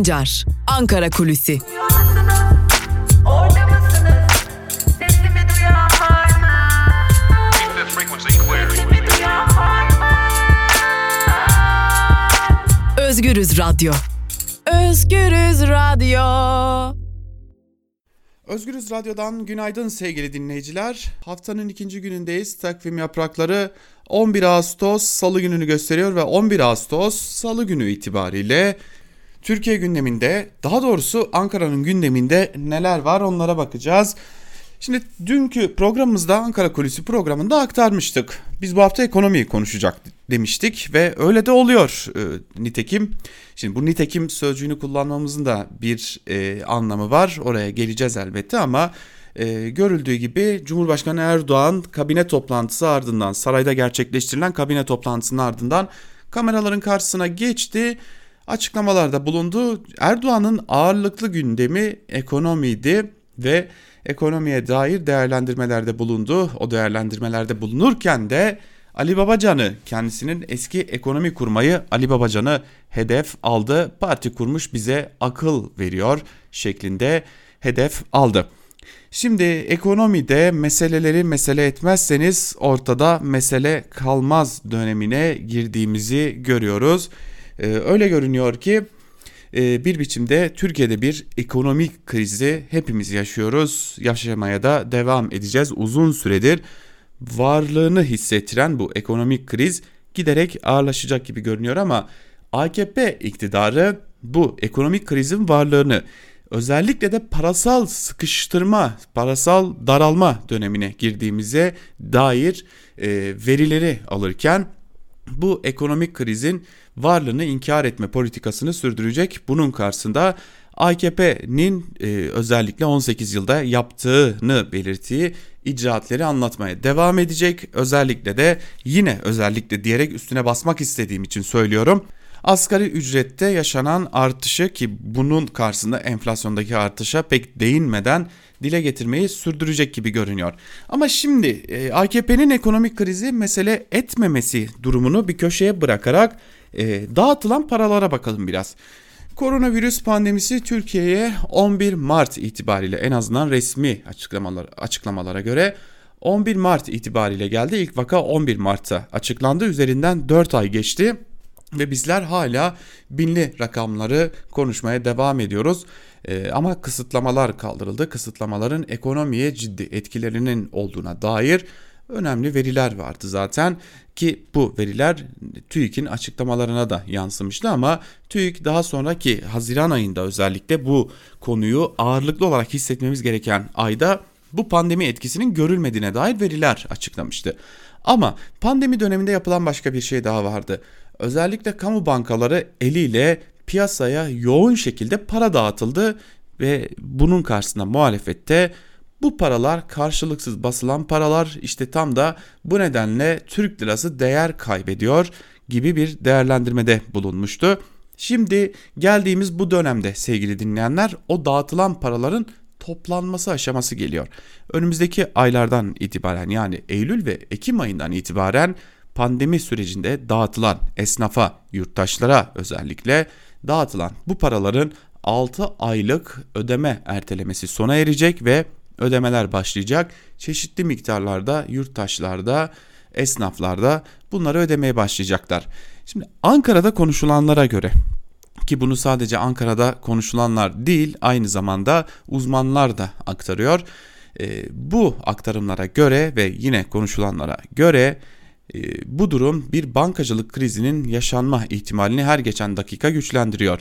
Sancar, Ankara Kulüsi. Özgürüz Radyo. Özgürüz Radyo. Özgürüz Radyo'dan günaydın sevgili dinleyiciler. Haftanın ikinci günündeyiz. Takvim yaprakları 11 Ağustos Salı gününü gösteriyor ve 11 Ağustos Salı günü itibariyle Türkiye gündeminde, daha doğrusu Ankara'nın gündeminde neler var onlara bakacağız. Şimdi dünkü programımızda Ankara Kulisi programında aktarmıştık. Biz bu hafta ekonomiyi konuşacak demiştik ve öyle de oluyor e, nitekim. Şimdi bu nitekim sözcüğünü kullanmamızın da bir e, anlamı var. Oraya geleceğiz elbette ama e, görüldüğü gibi Cumhurbaşkanı Erdoğan kabine toplantısı ardından sarayda gerçekleştirilen kabine toplantısının ardından kameraların karşısına geçti. Açıklamalarda bulundu. Erdoğan'ın ağırlıklı gündemi ekonomiydi ve ekonomiye dair değerlendirmelerde bulundu. O değerlendirmelerde bulunurken de Ali Babacan'ı kendisinin eski ekonomi kurmayı Ali Babacan'ı hedef aldı. Parti kurmuş bize akıl veriyor şeklinde hedef aldı. Şimdi ekonomide meseleleri mesele etmezseniz ortada mesele kalmaz dönemine girdiğimizi görüyoruz. Ee, öyle görünüyor ki e, bir biçimde Türkiye'de bir ekonomik krizi hepimiz yaşıyoruz. Yaşamaya da devam edeceğiz uzun süredir. Varlığını hissettiren bu ekonomik kriz giderek ağırlaşacak gibi görünüyor ama AKP iktidarı bu ekonomik krizin varlığını özellikle de parasal sıkıştırma, parasal daralma dönemine girdiğimize dair e, verileri alırken bu ekonomik krizin varlığını inkar etme politikasını sürdürecek. Bunun karşısında AKP'nin e, özellikle 18 yılda yaptığını belirttiği icraatleri anlatmaya devam edecek. Özellikle de yine özellikle diyerek üstüne basmak istediğim için söylüyorum. Asgari ücrette yaşanan artışı ki bunun karşısında enflasyondaki artışa pek değinmeden dile getirmeyi sürdürecek gibi görünüyor. Ama şimdi e, AKP'nin ekonomik krizi mesele etmemesi durumunu bir köşeye bırakarak e, dağıtılan paralara bakalım biraz. Koronavirüs pandemisi Türkiye'ye 11 Mart itibariyle en azından resmi açıklamalar, açıklamalara göre 11 Mart itibariyle geldi. İlk vaka 11 Mart'ta açıklandı. Üzerinden 4 ay geçti ve bizler hala binli rakamları konuşmaya devam ediyoruz. Ee, ama kısıtlamalar kaldırıldı. Kısıtlamaların ekonomiye ciddi etkilerinin olduğuna dair önemli veriler vardı zaten ki bu veriler TÜİK'in açıklamalarına da yansımıştı ama TÜİK daha sonraki Haziran ayında özellikle bu konuyu ağırlıklı olarak hissetmemiz gereken ayda bu pandemi etkisinin görülmediğine dair veriler açıklamıştı. Ama pandemi döneminde yapılan başka bir şey daha vardı. Özellikle kamu bankaları eliyle piyasaya yoğun şekilde para dağıtıldı ve bunun karşısında muhalefette bu paralar karşılıksız basılan paralar işte tam da bu nedenle Türk lirası değer kaybediyor gibi bir değerlendirmede bulunmuştu. Şimdi geldiğimiz bu dönemde sevgili dinleyenler o dağıtılan paraların toplanması aşaması geliyor. Önümüzdeki aylardan itibaren yani Eylül ve Ekim ayından itibaren pandemi sürecinde dağıtılan esnafa, yurttaşlara özellikle dağıtılan bu paraların 6 aylık ödeme ertelemesi sona erecek ve ödemeler başlayacak. Çeşitli miktarlarda yurttaşlarda, esnaflarda bunları ödemeye başlayacaklar. Şimdi Ankara'da konuşulanlara göre ki bunu sadece Ankara'da konuşulanlar değil aynı zamanda uzmanlar da aktarıyor. E, bu aktarımlara göre ve yine konuşulanlara göre e, bu durum bir bankacılık krizinin yaşanma ihtimalini her geçen dakika güçlendiriyor.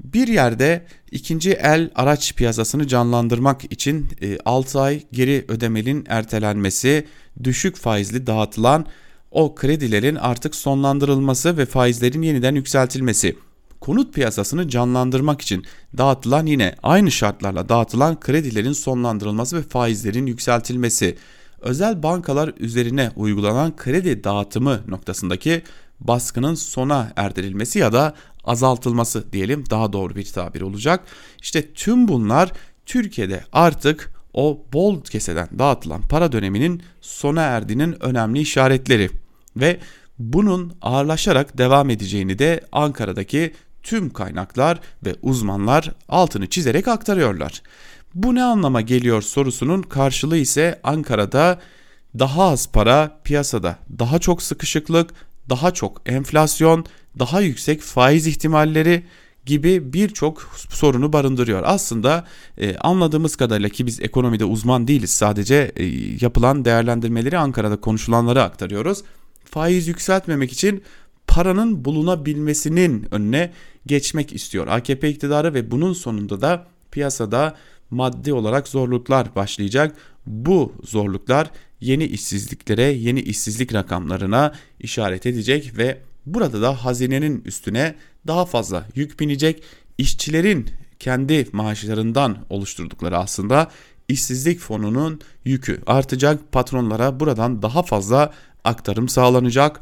Bir yerde ikinci el araç piyasasını canlandırmak için 6 e, ay geri ödemenin ertelenmesi, düşük faizli dağıtılan o kredilerin artık sonlandırılması ve faizlerin yeniden yükseltilmesi. Konut piyasasını canlandırmak için dağıtılan yine aynı şartlarla dağıtılan kredilerin sonlandırılması ve faizlerin yükseltilmesi. Özel bankalar üzerine uygulanan kredi dağıtımı noktasındaki baskının sona erdirilmesi ya da azaltılması diyelim daha doğru bir tabir olacak. İşte tüm bunlar Türkiye'de artık o bol keseden dağıtılan para döneminin sona erdiğinin önemli işaretleri ve bunun ağırlaşarak devam edeceğini de Ankara'daki tüm kaynaklar ve uzmanlar altını çizerek aktarıyorlar. Bu ne anlama geliyor sorusunun karşılığı ise Ankara'da daha az para piyasada, daha çok sıkışıklık, daha çok enflasyon, daha yüksek faiz ihtimalleri gibi birçok sorunu barındırıyor. Aslında e, anladığımız kadarıyla ki biz ekonomide uzman değiliz sadece e, yapılan değerlendirmeleri Ankara'da konuşulanları aktarıyoruz. Faiz yükseltmemek için paranın bulunabilmesinin önüne geçmek istiyor AKP iktidarı ve bunun sonunda da piyasada maddi olarak zorluklar başlayacak. Bu zorluklar yeni işsizliklere, yeni işsizlik rakamlarına işaret edecek ve burada da hazinenin üstüne daha fazla yük binecek. İşçilerin kendi maaşlarından oluşturdukları aslında işsizlik fonunun yükü artacak. Patronlara buradan daha fazla aktarım sağlanacak.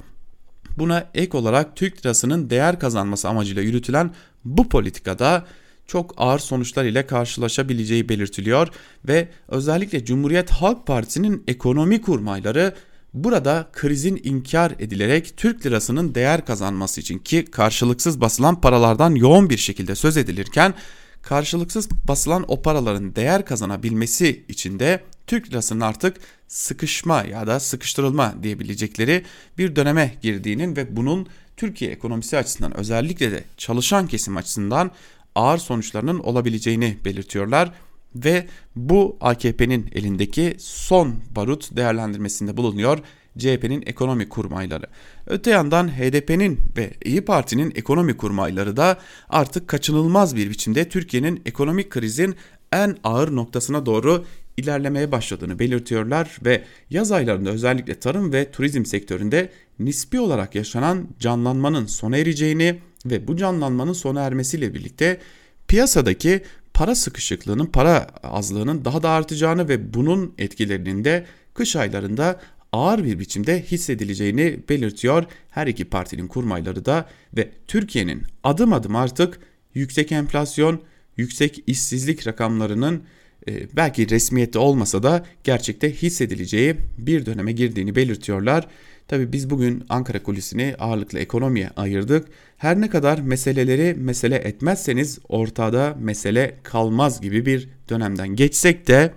Buna ek olarak Türk lirasının değer kazanması amacıyla yürütülen bu politikada çok ağır sonuçlar ile karşılaşabileceği belirtiliyor ve özellikle Cumhuriyet Halk Partisi'nin ekonomi kurmayları burada krizin inkar edilerek Türk lirasının değer kazanması için ki karşılıksız basılan paralardan yoğun bir şekilde söz edilirken karşılıksız basılan o paraların değer kazanabilmesi için de Türk lirasının artık sıkışma ya da sıkıştırılma diyebilecekleri bir döneme girdiğinin ve bunun Türkiye ekonomisi açısından özellikle de çalışan kesim açısından ağır sonuçlarının olabileceğini belirtiyorlar ve bu AKP'nin elindeki son barut değerlendirmesinde bulunuyor CHP'nin ekonomi kurmayları. Öte yandan HDP'nin ve İyi Parti'nin ekonomi kurmayları da artık kaçınılmaz bir biçimde Türkiye'nin ekonomik krizin en ağır noktasına doğru ilerlemeye başladığını belirtiyorlar ve yaz aylarında özellikle tarım ve turizm sektöründe nispi olarak yaşanan canlanmanın sona ereceğini ve bu canlanmanın sona ermesiyle birlikte piyasadaki para sıkışıklığının, para azlığının daha da artacağını ve bunun etkilerinin de kış aylarında ağır bir biçimde hissedileceğini belirtiyor her iki partinin kurmayları da ve Türkiye'nin adım adım artık yüksek enflasyon, yüksek işsizlik rakamlarının e, belki resmiyette olmasa da gerçekte hissedileceği bir döneme girdiğini belirtiyorlar. Tabi biz bugün Ankara kulisini ağırlıklı ekonomiye ayırdık. Her ne kadar meseleleri mesele etmezseniz ortada mesele kalmaz gibi bir dönemden geçsek de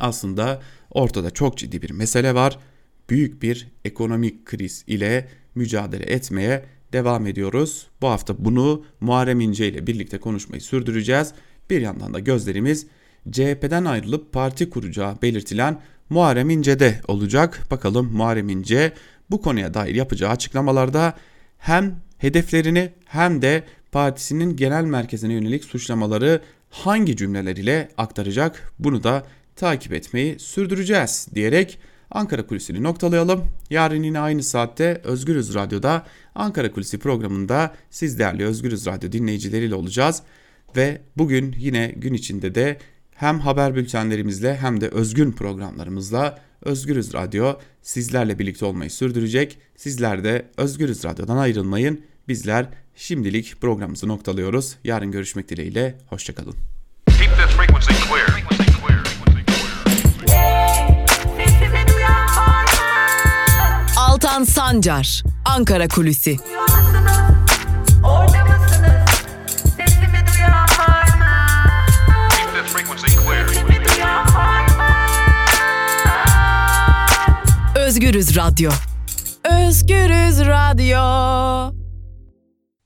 aslında ortada çok ciddi bir mesele var. Büyük bir ekonomik kriz ile mücadele etmeye devam ediyoruz. Bu hafta bunu Muharrem İnce ile birlikte konuşmayı sürdüreceğiz. Bir yandan da gözlerimiz CHP'den ayrılıp parti kuracağı belirtilen Muharrem İnce'de olacak. Bakalım Muharrem İnce bu konuya dair yapacağı açıklamalarda hem hedeflerini hem de partisinin genel merkezine yönelik suçlamaları hangi cümleler ile aktaracak bunu da takip etmeyi sürdüreceğiz diyerek Ankara Kulisi'ni noktalayalım. Yarın yine aynı saatte Özgürüz Radyo'da Ankara Kulisi programında siz değerli Özgürüz Radyo dinleyicileriyle olacağız. Ve bugün yine gün içinde de hem haber bültenlerimizle hem de özgün programlarımızla Özgürüz Radyo sizlerle birlikte olmayı sürdürecek. Sizler de Özgürüz Radyo'dan ayrılmayın. Bizler şimdilik programımızı noktalıyoruz. Yarın görüşmek dileğiyle. Hoşçakalın. Altan Sancar, Ankara Kulüsi. Özgürüz Radyo. Özgürüz Radyo.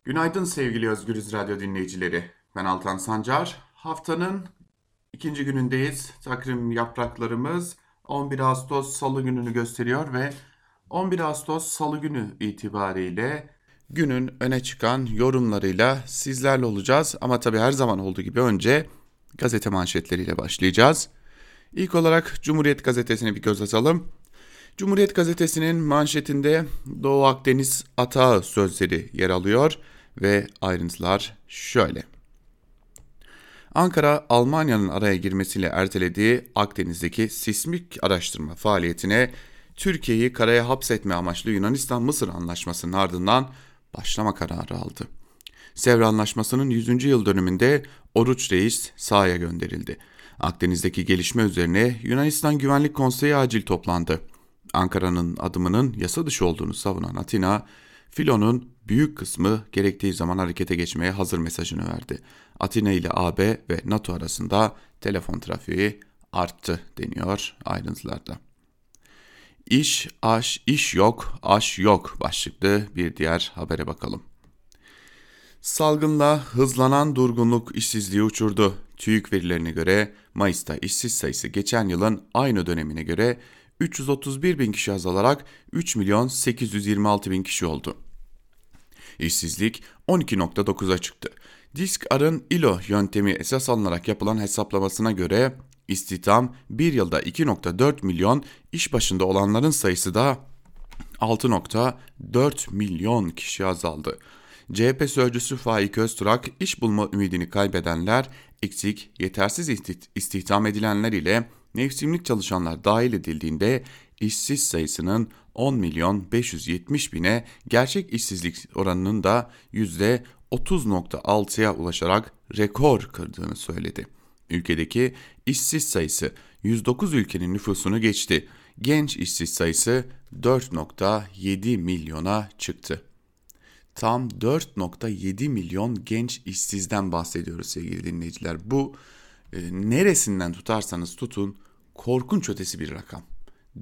Günaydın sevgili Özgürüz Radyo dinleyicileri. Ben Altan Sancar. Haftanın ikinci günündeyiz. Takvim yapraklarımız 11 Ağustos Salı gününü gösteriyor ve 11 Ağustos Salı günü itibariyle günün öne çıkan yorumlarıyla sizlerle olacağız. Ama tabii her zaman olduğu gibi önce gazete manşetleriyle başlayacağız. İlk olarak Cumhuriyet Gazetesi'ne bir göz atalım. Cumhuriyet Gazetesi'nin manşetinde Doğu Akdeniz atağı sözleri yer alıyor ve ayrıntılar şöyle. Ankara, Almanya'nın araya girmesiyle ertelediği Akdeniz'deki sismik araştırma faaliyetine Türkiye'yi karaya hapsetme amaçlı Yunanistan-Mısır anlaşmasının ardından başlama kararı aldı. Sevr Anlaşması'nın 100. yıl dönümünde Oruç Reis sahaya gönderildi. Akdeniz'deki gelişme üzerine Yunanistan Güvenlik Konseyi acil toplandı. Ankara'nın adımının yasa dışı olduğunu savunan Atina, Filonun büyük kısmı gerektiği zaman harekete geçmeye hazır mesajını verdi. Atina ile AB ve NATO arasında telefon trafiği arttı deniyor ayrıntılarda. İş, aş, iş yok, aş yok başlıklı bir diğer habere bakalım. Salgınla hızlanan durgunluk işsizliği uçurdu. TÜİK verilerine göre Mayıs'ta işsiz sayısı geçen yılın aynı dönemine göre 331 bin kişi azalarak 3 milyon 826 bin kişi oldu. İşsizlik 12.9'a çıktı. Disk-Ar'ın ILO yöntemi esas alınarak yapılan hesaplamasına göre istihdam bir yılda 2.4 milyon, iş başında olanların sayısı da 6.4 milyon kişi azaldı. CHP sözcüsü Faik Öztürk, iş bulma ümidini kaybedenler, eksik, yetersiz istihdam edilenler ile mevsimlik çalışanlar dahil edildiğinde işsiz sayısının 10 milyon 570 bine gerçek işsizlik oranının da %30.6'ya ulaşarak rekor kırdığını söyledi. Ülkedeki işsiz sayısı 109 ülkenin nüfusunu geçti. Genç işsiz sayısı 4.7 milyona çıktı. Tam 4.7 milyon genç işsizden bahsediyoruz sevgili dinleyiciler. Bu e, neresinden tutarsanız tutun korkunç ötesi bir rakam.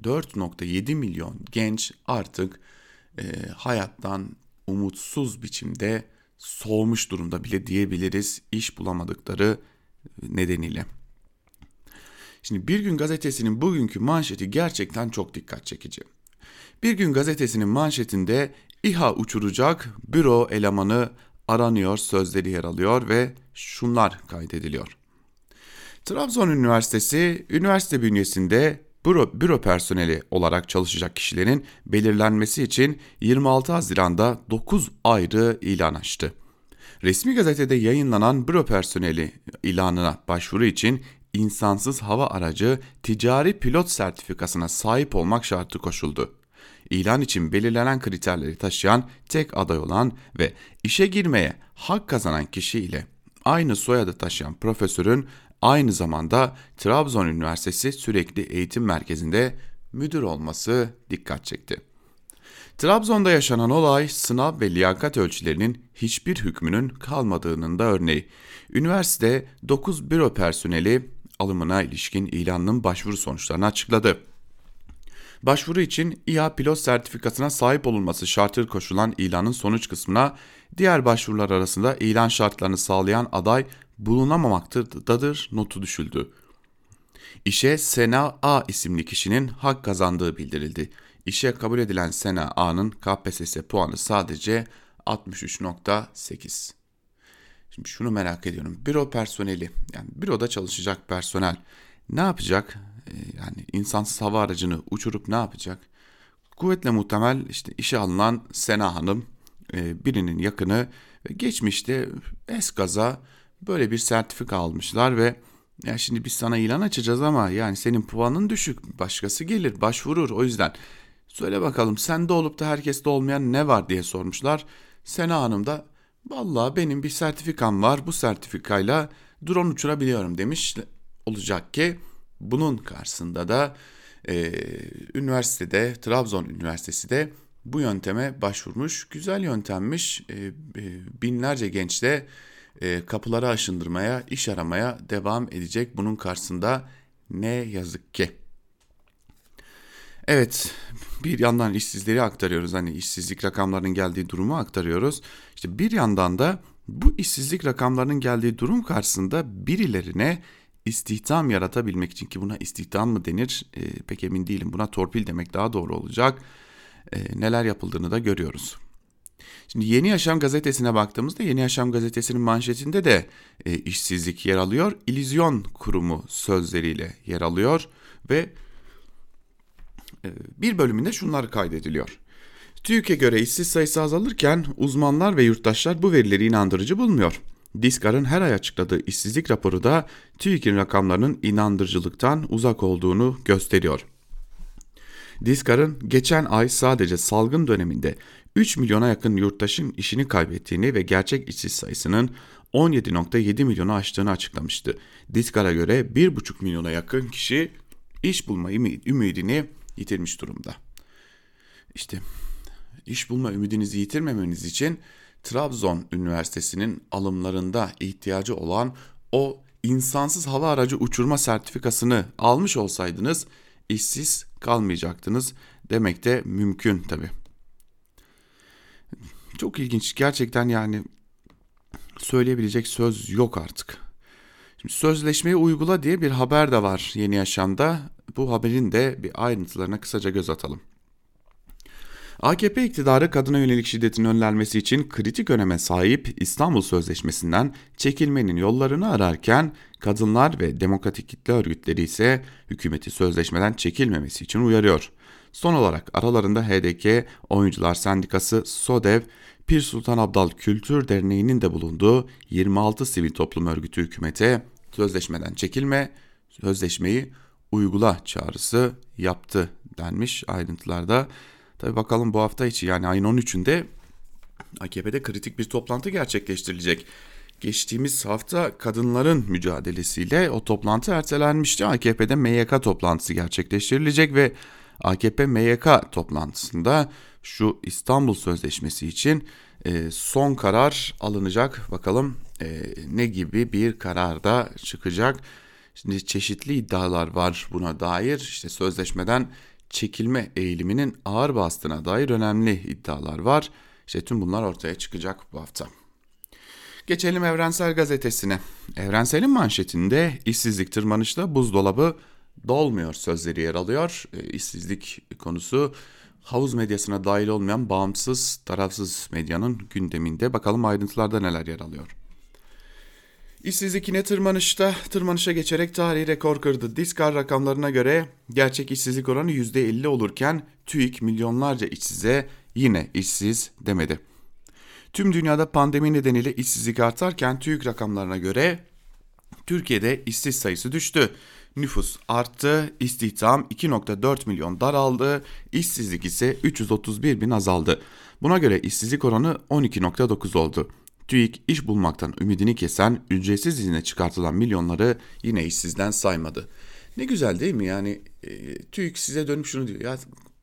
4.7 milyon genç artık e, hayattan umutsuz biçimde soğumuş durumda bile diyebiliriz iş bulamadıkları nedeniyle. Şimdi Bir Gün Gazetesi'nin bugünkü manşeti gerçekten çok dikkat çekici. Bir Gün Gazetesi'nin manşetinde İHA uçuracak büro elemanı aranıyor sözleri yer alıyor ve şunlar kaydediliyor. Trabzon Üniversitesi üniversite bünyesinde büro, büro personeli olarak çalışacak kişilerin belirlenmesi için 26 Haziran'da 9 ayrı ilan açtı. Resmi gazetede yayınlanan büro personeli ilanına başvuru için insansız hava aracı ticari pilot sertifikasına sahip olmak şartı koşuldu. İlan için belirlenen kriterleri taşıyan tek aday olan ve işe girmeye hak kazanan kişi ile aynı soyadı taşıyan profesörün aynı zamanda Trabzon Üniversitesi Sürekli Eğitim Merkezi'nde müdür olması dikkat çekti. Trabzon'da yaşanan olay sınav ve liyakat ölçülerinin hiçbir hükmünün kalmadığının da örneği. Üniversite 9 büro personeli alımına ilişkin ilanının başvuru sonuçlarını açıkladı. Başvuru için İHA pilot sertifikasına sahip olunması şartı koşulan ilanın sonuç kısmına diğer başvurular arasında ilan şartlarını sağlayan aday bulunamamaktadır notu düşüldü. İşe Sena A isimli kişinin hak kazandığı bildirildi. İşe kabul edilen Sena A'nın KPSS puanı sadece 63.8. Şimdi şunu merak ediyorum. Büro personeli yani büroda çalışacak personel ne yapacak? Ee, yani insansız hava aracını uçurup ne yapacak? Kuvvetle muhtemel işte işe alınan Sena Hanım e, birinin yakını geçmişte eskaza böyle bir sertifika almışlar ve ya şimdi biz sana ilan açacağız ama yani senin puanın düşük başkası gelir başvurur o yüzden. Söyle bakalım sende olup da herkeste olmayan ne var? diye sormuşlar. Sena Hanım da vallahi benim bir sertifikam var bu sertifikayla drone uçurabiliyorum demiş. Olacak ki bunun karşısında da e, üniversitede Trabzon Üniversitesi de bu yönteme başvurmuş. Güzel yöntemmiş. E, e, binlerce genç de e, kapıları aşındırmaya, iş aramaya devam edecek. Bunun karşısında ne yazık ki. Evet, bir yandan işsizleri aktarıyoruz. Hani işsizlik rakamlarının geldiği durumu aktarıyoruz. İşte bir yandan da bu işsizlik rakamlarının geldiği durum karşısında birilerine istihdam yaratabilmek için ki buna istihdam mı denir e, pek emin değilim. Buna torpil demek daha doğru olacak. E, neler yapıldığını da görüyoruz. Şimdi Yeni Yaşam gazetesine baktığımızda Yeni Yaşam gazetesinin manşetinde de e, işsizlik yer alıyor. İllüzyon kurumu sözleriyle yer alıyor ve e, bir bölümünde şunlar kaydediliyor. TÜİK'e göre işsiz sayısı azalırken uzmanlar ve yurttaşlar bu verileri inandırıcı bulmuyor. Diskar'ın her ay açıkladığı işsizlik raporu da TÜİK'in rakamlarının inandırıcılıktan uzak olduğunu gösteriyor. Diskar'ın geçen ay sadece salgın döneminde 3 milyona yakın yurttaşın işini kaybettiğini ve gerçek işsiz sayısının 17.7 milyonu aştığını açıklamıştı. Diskar'a göre 1,5 milyona yakın kişi iş bulma ümidini yitirmiş durumda. İşte iş bulma ümidinizi yitirmemeniz için Trabzon Üniversitesi'nin alımlarında ihtiyacı olan o insansız hava aracı uçurma sertifikasını almış olsaydınız işsiz kalmayacaktınız demek de mümkün tabi. Çok ilginç gerçekten yani söyleyebilecek söz yok artık. Şimdi sözleşmeyi uygula diye bir haber de var Yeni Yaşam'da. Bu haberin de bir ayrıntılarına kısaca göz atalım. AKP iktidarı kadına yönelik şiddetin önlenmesi için kritik öneme sahip İstanbul Sözleşmesi'nden çekilmenin yollarını ararken kadınlar ve demokratik kitle örgütleri ise hükümeti sözleşmeden çekilmemesi için uyarıyor. Son olarak aralarında HDK, Oyuncular Sendikası, SODEV, Pir Sultan Abdal Kültür Derneği'nin de bulunduğu 26 sivil toplum örgütü hükümete sözleşmeden çekilme, sözleşmeyi uygula çağrısı yaptı denmiş ayrıntılarda. Tabi bakalım bu hafta içi yani ayın 13'ünde AKP'de kritik bir toplantı gerçekleştirilecek. Geçtiğimiz hafta kadınların mücadelesiyle o toplantı ertelenmişti. AKP'de MYK toplantısı gerçekleştirilecek ve AKP MYK toplantısında şu İstanbul Sözleşmesi için e, son karar alınacak. Bakalım e, ne gibi bir karar da çıkacak. Şimdi çeşitli iddialar var buna dair. İşte sözleşmeden çekilme eğiliminin ağır bastığına dair önemli iddialar var. İşte tüm bunlar ortaya çıkacak bu hafta. Geçelim Evrensel Gazetesi'ne. Evrensel'in manşetinde işsizlik tırmanışta buzdolabı dolmuyor sözleri yer alıyor. E, işsizlik konusu havuz medyasına dahil olmayan bağımsız, tarafsız medyanın gündeminde. Bakalım ayrıntılarda neler yer alıyor. İşsizlik yine tırmanışta, tırmanışa geçerek tarihi rekor kırdı. Diskar rakamlarına göre gerçek işsizlik oranı %50 olurken TÜİK milyonlarca işsize yine işsiz demedi. Tüm dünyada pandemi nedeniyle işsizlik artarken TÜİK rakamlarına göre Türkiye'de işsiz sayısı düştü. Nüfus arttı, istihdam 2.4 milyon daraldı, işsizlik ise 331 bin azaldı. Buna göre işsizlik oranı 12.9 oldu. TÜİK iş bulmaktan ümidini kesen, ücretsiz izine çıkartılan milyonları yine işsizden saymadı. Ne güzel değil mi yani e, TÜİK size dönüp şunu diyor ya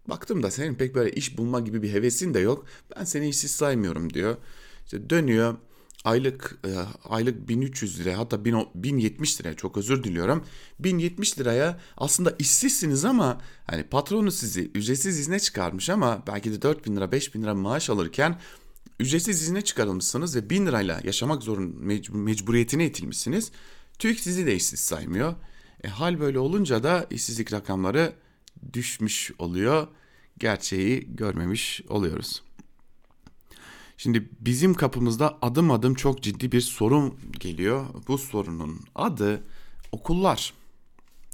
baktım da senin pek böyle iş bulma gibi bir hevesin de yok ben seni işsiz saymıyorum diyor. İşte dönüyor aylık e, aylık 1300 lira hatta 1070 lira çok özür diliyorum. 1070 liraya aslında işsizsiniz ama hani patronu sizi ücretsiz izne çıkarmış ama belki de 4000 lira 5000 lira maaş alırken ücretsiz izne çıkarılmışsınız ve 1000 lirayla yaşamak zorun mecbur, mecburiyetine itilmişsiniz. TÜİK sizi de işsiz saymıyor. E, hal böyle olunca da işsizlik rakamları düşmüş oluyor. Gerçeği görmemiş oluyoruz. Şimdi bizim kapımızda adım adım çok ciddi bir sorun geliyor. Bu sorunun adı okullar,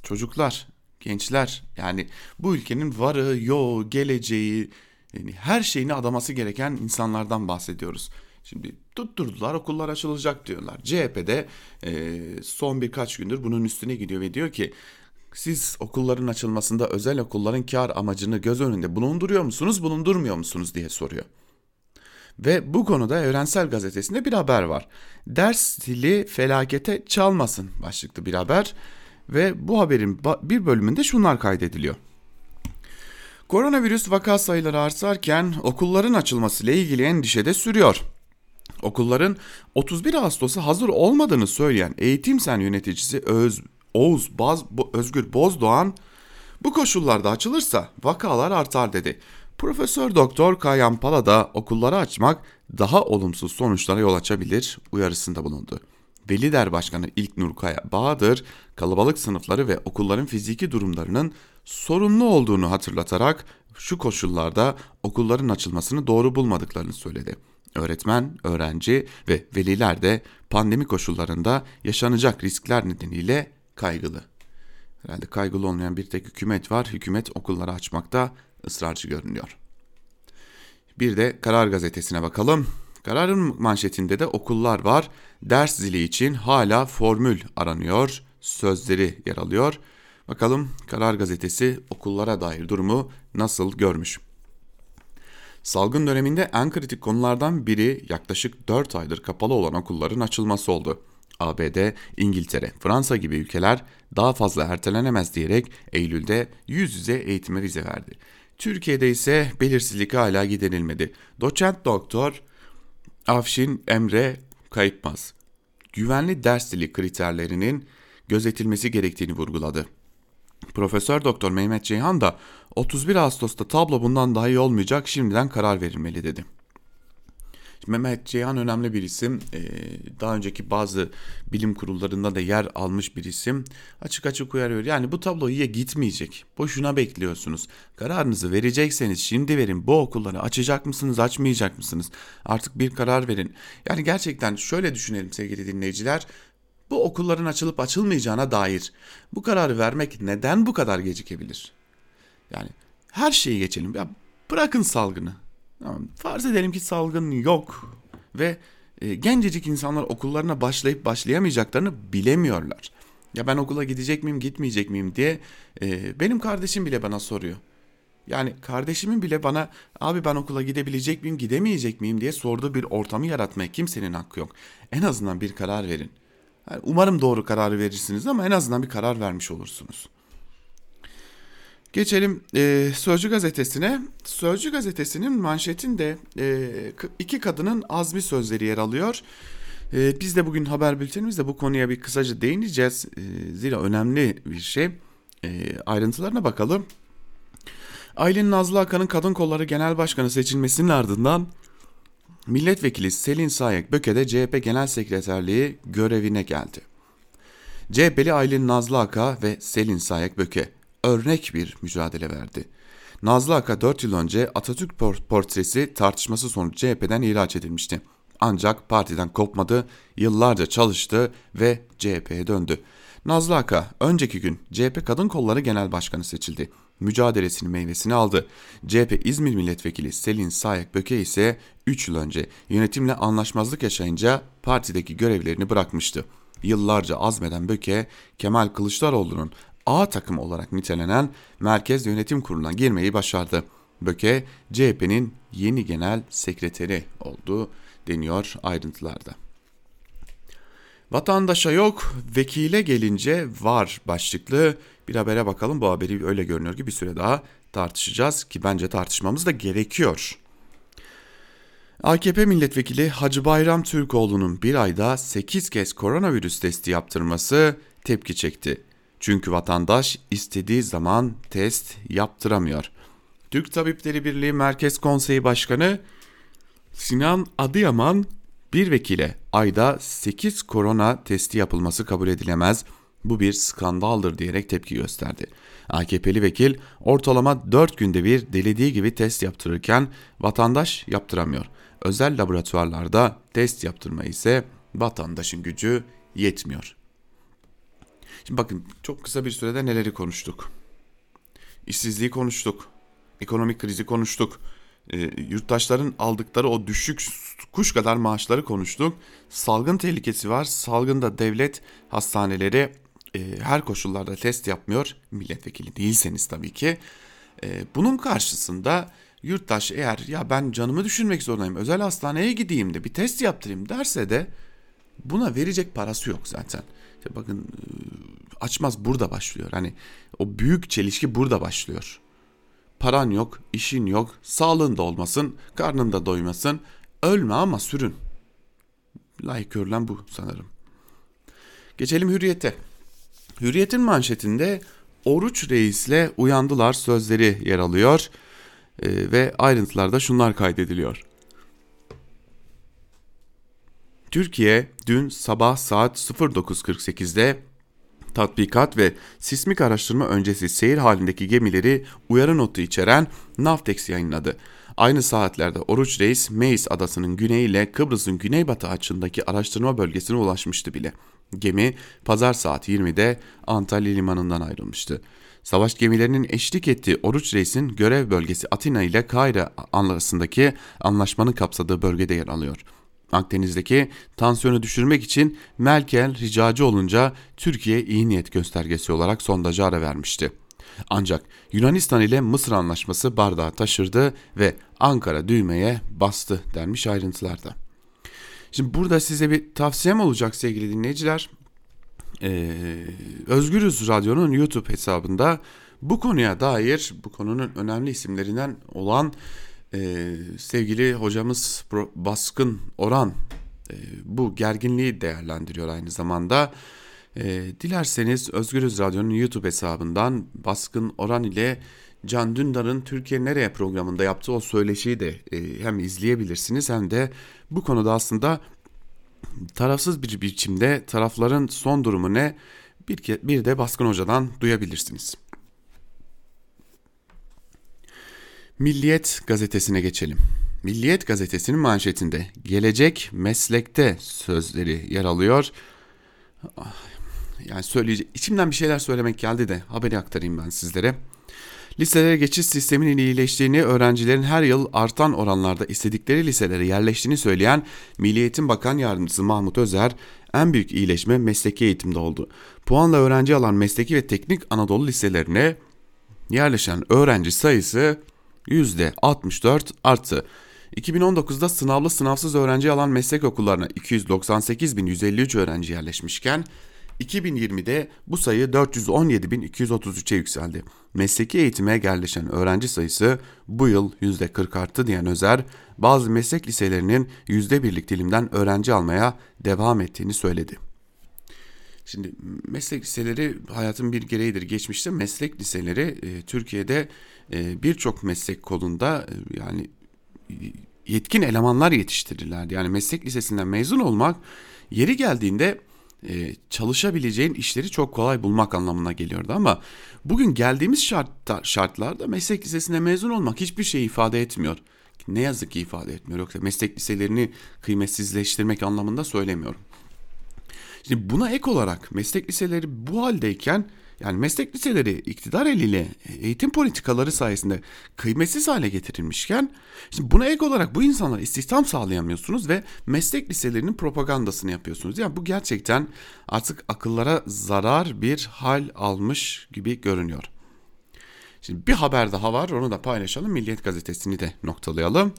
çocuklar, gençler. Yani bu ülkenin varı, yoğu, geleceği, yani her şeyini adaması gereken insanlardan bahsediyoruz. Şimdi tutturdular okullar açılacak diyorlar. CHP'de e, son birkaç gündür bunun üstüne gidiyor ve diyor ki siz okulların açılmasında özel okulların kar amacını göz önünde bulunduruyor musunuz, bulundurmuyor musunuz diye soruyor. Ve bu konuda Evrensel Gazetesi'nde bir haber var. Ders dili felakete çalmasın başlıklı bir haber ve bu haberin bir bölümünde şunlar kaydediliyor. Koronavirüs vaka sayıları artarken okulların açılması ile ilgili endişe de sürüyor. Okulların 31 Ağustos'a hazır olmadığını söyleyen Eğitim Sen yöneticisi Öz, Oğuz Baz, Özgür Bozdoğan bu koşullarda açılırsa vakalar artar dedi. Profesör Doktor Kayan Pala da okulları açmak daha olumsuz sonuçlara yol açabilir uyarısında bulundu. Veliler Başkanı İlknur Kaya Bahadır, kalabalık sınıfları ve okulların fiziki durumlarının sorunlu olduğunu hatırlatarak şu koşullarda okulların açılmasını doğru bulmadıklarını söyledi. Öğretmen, öğrenci ve veliler de pandemi koşullarında yaşanacak riskler nedeniyle kaygılı. Herhalde kaygılı olmayan bir tek hükümet var. Hükümet okulları açmakta ısrarcı görünüyor. Bir de Karar Gazetesi'ne bakalım. Kararın manşetinde de okullar var. Ders zili için hala formül aranıyor. Sözleri yer alıyor. Bakalım Karar Gazetesi okullara dair durumu nasıl görmüş? Salgın döneminde en kritik konulardan biri yaklaşık 4 aydır kapalı olan okulların açılması oldu. ABD, İngiltere, Fransa gibi ülkeler daha fazla ertelenemez diyerek Eylül'de yüz yüze eğitime vize verdi. Türkiye'de ise belirsizlik hala giderilmedi. Doçent doktor Afşin Emre Kayıpmaz, güvenli ders dili kriterlerinin gözetilmesi gerektiğini vurguladı. Profesör Doktor Mehmet Ceyhan da 31 Ağustos'ta tablo bundan daha iyi olmayacak şimdiden karar verilmeli dedi. Mehmet Ceyhan önemli bir isim. Ee, daha önceki bazı bilim kurullarında da yer almış bir isim. Açık açık uyarıyor. Yani bu tablo iyiye gitmeyecek. Boşuna bekliyorsunuz. Kararınızı verecekseniz şimdi verin. Bu okulları açacak mısınız, açmayacak mısınız? Artık bir karar verin. Yani gerçekten şöyle düşünelim sevgili dinleyiciler. Bu okulların açılıp açılmayacağına dair bu kararı vermek neden bu kadar gecikebilir? Yani her şeyi geçelim. Ya bırakın salgını. Tamam, farz edelim ki salgın yok ve e, gencecik insanlar okullarına başlayıp başlayamayacaklarını bilemiyorlar. Ya ben okula gidecek miyim gitmeyecek miyim diye e, benim kardeşim bile bana soruyor. Yani kardeşimin bile bana abi ben okula gidebilecek miyim gidemeyecek miyim diye sorduğu bir ortamı yaratmaya kimsenin hakkı yok. En azından bir karar verin. Yani umarım doğru kararı verirsiniz ama en azından bir karar vermiş olursunuz. Geçelim e, Sözcü gazetesine. Sözcü gazetesinin manşetinde e, iki kadının azmi sözleri yer alıyor. E, biz de bugün haber bültenimizde bu konuya bir kısaca değineceğiz. E, zira önemli bir şey. E, ayrıntılarına bakalım. Aylin Nazlı Akan'ın Kadın Kolları Genel Başkanı seçilmesinin ardından Milletvekili Selin Sayek Böke'de CHP Genel Sekreterliği görevine geldi. CHP'li Aylin Nazlı Aka ve Selin Sayek Böke örnek bir mücadele verdi. Nazlı Aka 4 yıl önce Atatürk portresi tartışması sonucu CHP'den ihraç edilmişti. Ancak partiden kopmadı, yıllarca çalıştı ve CHP'ye döndü. Nazlı Aka önceki gün CHP Kadın Kolları Genel Başkanı seçildi. Mücadelesinin meyvesini aldı. CHP İzmir Milletvekili Selin Sayek Böke ise 3 yıl önce yönetimle anlaşmazlık yaşayınca partideki görevlerini bırakmıştı. Yıllarca azmeden Böke, Kemal Kılıçdaroğlu'nun A takım olarak nitelenen Merkez Yönetim Kurulu'na girmeyi başardı. Böke, CHP'nin yeni genel sekreteri oldu deniyor ayrıntılarda. Vatandaşa yok, vekile gelince var başlıklı bir habere bakalım. Bu haberi öyle görünüyor ki bir süre daha tartışacağız ki bence tartışmamız da gerekiyor. AKP milletvekili Hacı Bayram Türkoğlu'nun bir ayda 8 kez koronavirüs testi yaptırması tepki çekti. Çünkü vatandaş istediği zaman test yaptıramıyor. Türk Tabipleri Birliği Merkez Konseyi Başkanı Sinan Adıyaman bir vekile ayda 8 korona testi yapılması kabul edilemez. Bu bir skandaldır diyerek tepki gösterdi. AKP'li vekil ortalama 4 günde bir dilediği gibi test yaptırırken vatandaş yaptıramıyor. Özel laboratuvarlarda test yaptırma ise vatandaşın gücü yetmiyor. Şimdi bakın çok kısa bir sürede neleri konuştuk. İşsizliği konuştuk. Ekonomik krizi konuştuk. E, yurttaşların aldıkları o düşük kuş kadar maaşları konuştuk. Salgın tehlikesi var. Salgında devlet hastaneleri e, her koşullarda test yapmıyor. Milletvekili değilseniz tabii ki. E, bunun karşısında yurttaş eğer ya ben canımı düşünmek zorundayım özel hastaneye gideyim de bir test yaptırayım derse de buna verecek parası yok zaten. İşte bakın e, açmaz burada başlıyor. Hani o büyük çelişki burada başlıyor. Paran yok, işin yok, sağlığın da olmasın, karnın da doymasın. Ölme ama sürün. Layık görülen bu sanırım. Geçelim hürriyete. Hürriyet'in manşetinde Oruç Reis'le uyandılar sözleri yer alıyor ee, ve ayrıntılarda şunlar kaydediliyor. Türkiye dün sabah saat 09.48'de tatbikat ve sismik araştırma öncesi seyir halindeki gemileri uyarı notu içeren Navtex yayınladı. Aynı saatlerde Oruç Reis, Meis adasının güneyi ile Kıbrıs'ın güneybatı açındaki araştırma bölgesine ulaşmıştı bile. Gemi pazar saat 20'de Antalya limanından ayrılmıştı. Savaş gemilerinin eşlik ettiği Oruç Reis'in görev bölgesi Atina ile Kahire arasındaki anlaşmanın kapsadığı bölgede yer alıyor. Akdeniz'deki tansiyonu düşürmek için Merkel ricacı olunca Türkiye iyi niyet göstergesi olarak sondajı ara vermişti. Ancak Yunanistan ile Mısır anlaşması bardağı taşırdı ve Ankara düğmeye bastı denmiş ayrıntılarda. Şimdi burada size bir tavsiyem olacak sevgili dinleyiciler. Ee, Özgürüz Radyo'nun YouTube hesabında Bu konuya dair bu konunun önemli isimlerinden olan e, sevgili hocamız Baskın Oran e, bu gerginliği değerlendiriyor aynı zamanda. E, dilerseniz Özgürüz Radyo'nun YouTube hesabından Baskın Oran ile Can Dündar'ın Türkiye Nereye programında yaptığı o söyleşiyi de e, hem izleyebilirsiniz hem de bu konuda aslında tarafsız bir biçimde tarafların son durumu ne bir, bir de Baskın Hoca'dan duyabilirsiniz. Milliyet gazetesine geçelim. Milliyet gazetesinin manşetinde gelecek meslekte sözleri yer alıyor. Yani söyleyecek içimden bir şeyler söylemek geldi de haberi aktarayım ben sizlere. Liselere geçiş sisteminin iyileştiğini, öğrencilerin her yıl artan oranlarda istedikleri liselere yerleştiğini söyleyen Milli Eğitim Bakan Yardımcısı Mahmut Özer, en büyük iyileşme mesleki eğitimde oldu. Puanla öğrenci alan mesleki ve teknik Anadolu liselerine yerleşen öğrenci sayısı %64 arttı. 2019'da sınavlı sınavsız öğrenci alan meslek okullarına 298.153 öğrenci yerleşmişken 2020'de bu sayı 417.233'e yükseldi. Mesleki eğitime yerleşen öğrenci sayısı bu yıl %40 arttı diyen Özer, bazı meslek liselerinin %1'lik dilimden öğrenci almaya devam ettiğini söyledi. Şimdi meslek liseleri hayatın bir gereğidir. Geçmişte meslek liseleri e, Türkiye'de e, birçok meslek kolunda e, yani yetkin elemanlar yetiştirirlerdi. Yani meslek lisesinden mezun olmak yeri geldiğinde e, çalışabileceğin işleri çok kolay bulmak anlamına geliyordu ama bugün geldiğimiz şartta, şartlarda meslek lisesine mezun olmak hiçbir şey ifade etmiyor. Ne yazık ki ifade etmiyor. Yoksa meslek liselerini kıymetsizleştirmek anlamında söylemiyorum. Şimdi buna ek olarak meslek liseleri bu haldeyken yani meslek liseleri iktidar eliyle eğitim politikaları sayesinde kıymetsiz hale getirilmişken şimdi buna ek olarak bu insanlara istihdam sağlayamıyorsunuz ve meslek liselerinin propagandasını yapıyorsunuz. Yani bu gerçekten artık akıllara zarar bir hal almış gibi görünüyor. Şimdi bir haber daha var onu da paylaşalım. Milliyet gazetesini de noktalayalım.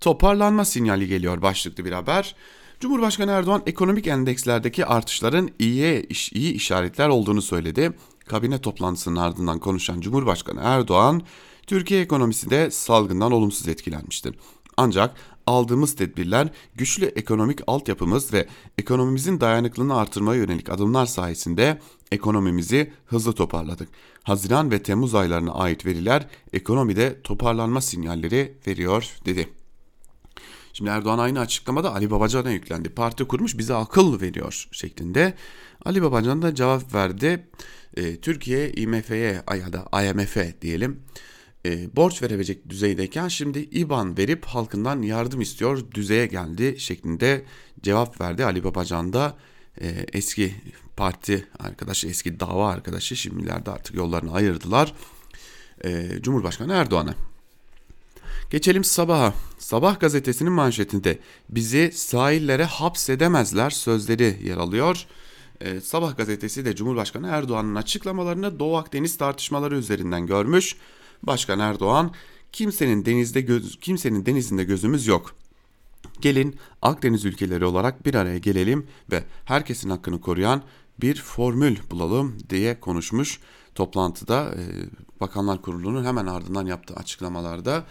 Toparlanma sinyali geliyor başlıklı bir haber. Cumhurbaşkanı Erdoğan ekonomik endekslerdeki artışların iyi, iyi işaretler olduğunu söyledi. Kabine toplantısının ardından konuşan Cumhurbaşkanı Erdoğan, Türkiye ekonomisi de salgından olumsuz etkilenmiştir. Ancak aldığımız tedbirler güçlü ekonomik altyapımız ve ekonomimizin dayanıklılığını artırmaya yönelik adımlar sayesinde ekonomimizi hızlı toparladık. Haziran ve Temmuz aylarına ait veriler ekonomide toparlanma sinyalleri veriyor dedi. Şimdi Erdoğan aynı açıklamada Ali Babacan'a yüklendi. Parti kurmuş bize akıl veriyor şeklinde. Ali Babacan da cevap verdi. E, Türkiye IMF'ye ya da IMF'e diyelim e, borç verebilecek düzeydeyken şimdi IBAN verip halkından yardım istiyor düzeye geldi şeklinde cevap verdi. Ali Babacan da e, eski parti arkadaşı eski dava arkadaşı şimdilerde artık yollarını ayırdılar. E, Cumhurbaşkanı Erdoğan'a. Geçelim sabaha. Sabah gazetesinin manşetinde bizi sahillere hapsedemezler sözleri yer alıyor. Ee, Sabah gazetesi de Cumhurbaşkanı Erdoğan'ın açıklamalarını Doğu Akdeniz tartışmaları üzerinden görmüş. Başkan Erdoğan kimsenin denizde göz, kimsenin denizinde gözümüz yok. Gelin Akdeniz ülkeleri olarak bir araya gelelim ve herkesin hakkını koruyan bir formül bulalım diye konuşmuş. Toplantıda e, Bakanlar Kurulu'nun hemen ardından yaptığı açıklamalarda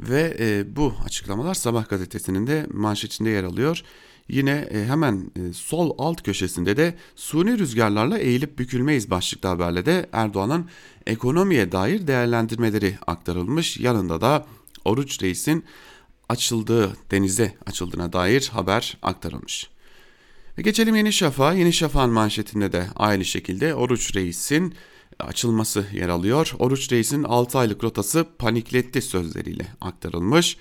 ve e, bu açıklamalar Sabah gazetesinin de manşetinde yer alıyor. Yine e, hemen e, sol alt köşesinde de suni rüzgarlarla eğilip bükülmeyiz başlıklı haberle de Erdoğan'ın ekonomiye dair değerlendirmeleri aktarılmış. Yanında da Oruç Reis'in açıldığı denize açıldığına dair haber aktarılmış. Ve geçelim Yeni Şafak'a. Yeni Şafak'ın manşetinde de aynı şekilde Oruç Reis'in açılması yer alıyor. Oruç Reis'in 6 aylık rotası panikletti sözleriyle aktarılmış.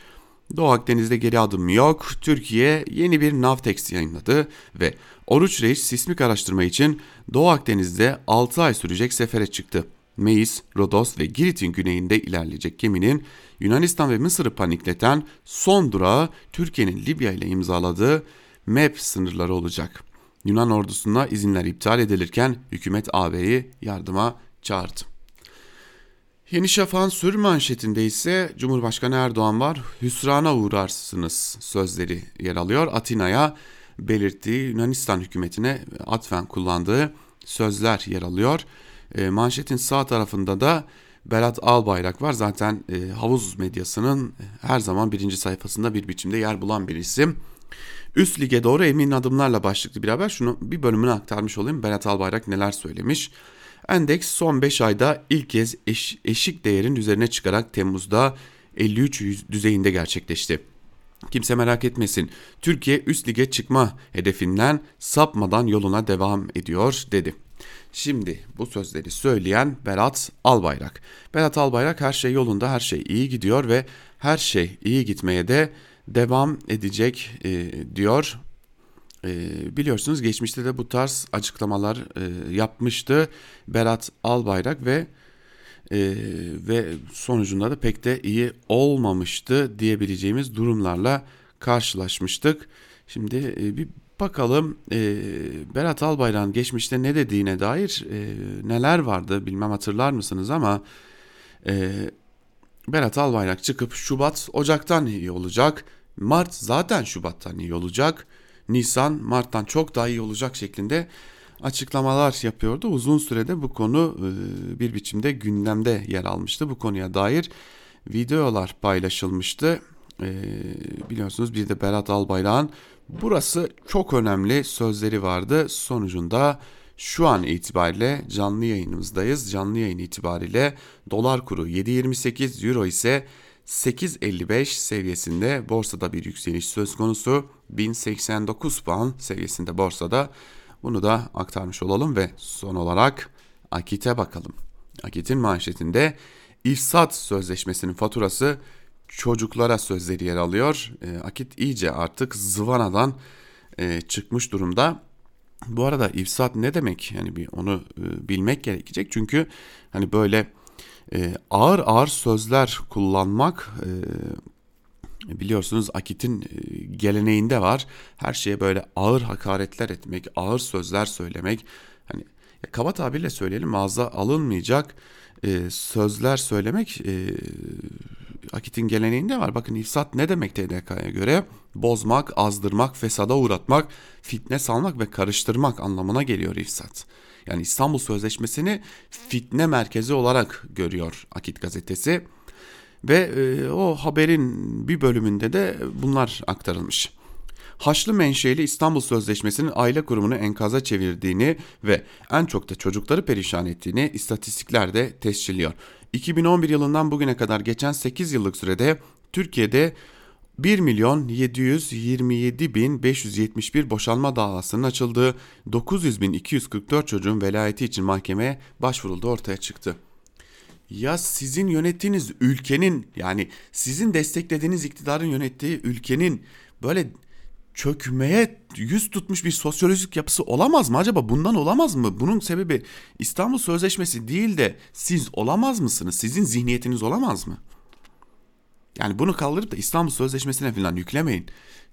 Doğu Akdeniz'de geri adım yok. Türkiye yeni bir Navtex yayınladı ve Oruç Reis sismik araştırma için Doğu Akdeniz'de 6 ay sürecek sefere çıktı. Meis, Rodos ve Girit'in güneyinde ilerleyecek geminin Yunanistan ve Mısır'ı panikleten son durağı Türkiye'nin Libya ile imzaladığı MEP sınırları olacak. Yunan ordusuna izinler iptal edilirken hükümet AB'yi yardıma çağırdı. Yeni Şafak'ın sür manşetinde ise Cumhurbaşkanı Erdoğan var. Hüsrana uğrarsınız sözleri yer alıyor. Atina'ya belirttiği Yunanistan hükümetine atfen kullandığı sözler yer alıyor. E, manşetin sağ tarafında da Berat Albayrak var. Zaten e, havuz medyasının her zaman birinci sayfasında bir biçimde yer bulan bir isim. Üst lige doğru emin adımlarla başlıklı bir haber. Şunu bir bölümünü aktarmış olayım. Berat Albayrak neler söylemiş. Endeks son 5 ayda ilk kez eş, eşik değerin üzerine çıkarak Temmuz'da 53 düzeyinde gerçekleşti. Kimse merak etmesin. Türkiye üst lige çıkma hedefinden sapmadan yoluna devam ediyor dedi. Şimdi bu sözleri söyleyen Berat Albayrak. Berat Albayrak her şey yolunda, her şey iyi gidiyor ve her şey iyi gitmeye de devam edecek e, diyor. E, biliyorsunuz geçmişte de bu tarz açıklamalar e, yapmıştı Berat Albayrak ve e, ve sonucunda da pek de iyi olmamıştı diyebileceğimiz durumlarla karşılaşmıştık. Şimdi e, bir bakalım e, Berat Albayrak'ın geçmişte ne dediğine dair e, neler vardı bilmem hatırlar mısınız ama e, Berat Albayrak çıkıp Şubat Ocak'tan iyi olacak. Mart zaten Şubat'tan iyi olacak. Nisan Mart'tan çok daha iyi olacak şeklinde açıklamalar yapıyordu. Uzun sürede bu konu e, bir biçimde gündemde yer almıştı. Bu konuya dair videolar paylaşılmıştı. E, biliyorsunuz bir de Berat Albayrak'ın burası çok önemli sözleri vardı. Sonucunda şu an itibariyle canlı yayınımızdayız. Canlı yayın itibariyle dolar kuru 7.28 euro ise 8.55 seviyesinde borsada bir yükseliş söz konusu. 1089 puan seviyesinde borsada bunu da aktarmış olalım ve son olarak Akit'e bakalım. Akit'in manşetinde İfsat Sözleşmesi'nin faturası çocuklara sözleri yer alıyor. E, Akit iyice artık zıvanadan e, çıkmış durumda. Bu arada ifsat ne demek? Yani bir onu e, bilmek gerekecek. Çünkü hani böyle e, ağır ağır sözler kullanmak e, biliyorsunuz Akit'in e, geleneğinde var. Her şeye böyle ağır hakaretler etmek, ağır sözler söylemek. Hani kaba tabirle söyleyelim ağza alınmayacak e, sözler söylemek e, Akit'in geleneğinde var. Bakın ifsat ne demek TDK'ya göre? Bozmak, azdırmak, fesada uğratmak, fitne salmak ve karıştırmak anlamına geliyor ifsat. Yani İstanbul Sözleşmesi'ni fitne merkezi olarak görüyor Akit gazetesi. Ve e, o haberin bir bölümünde de bunlar aktarılmış. Haçlı menşeli İstanbul Sözleşmesi'nin aile kurumunu enkaza çevirdiğini ve en çok da çocukları perişan ettiğini istatistikler de tescilliyor. 2011 yılından bugüne kadar geçen 8 yıllık sürede Türkiye'de 1 milyon 727 bin 571 boşanma davasının açıldığı 900 bin 244 çocuğun velayeti için mahkemeye başvuruldu ortaya çıktı. Ya sizin yönettiğiniz ülkenin yani sizin desteklediğiniz iktidarın yönettiği ülkenin böyle çökmeye yüz tutmuş bir sosyolojik yapısı olamaz mı acaba? Bundan olamaz mı? Bunun sebebi İstanbul Sözleşmesi değil de siz olamaz mısınız? Sizin zihniyetiniz olamaz mı? Yani bunu kaldırıp da İstanbul Sözleşmesi'ne falan yüklemeyin.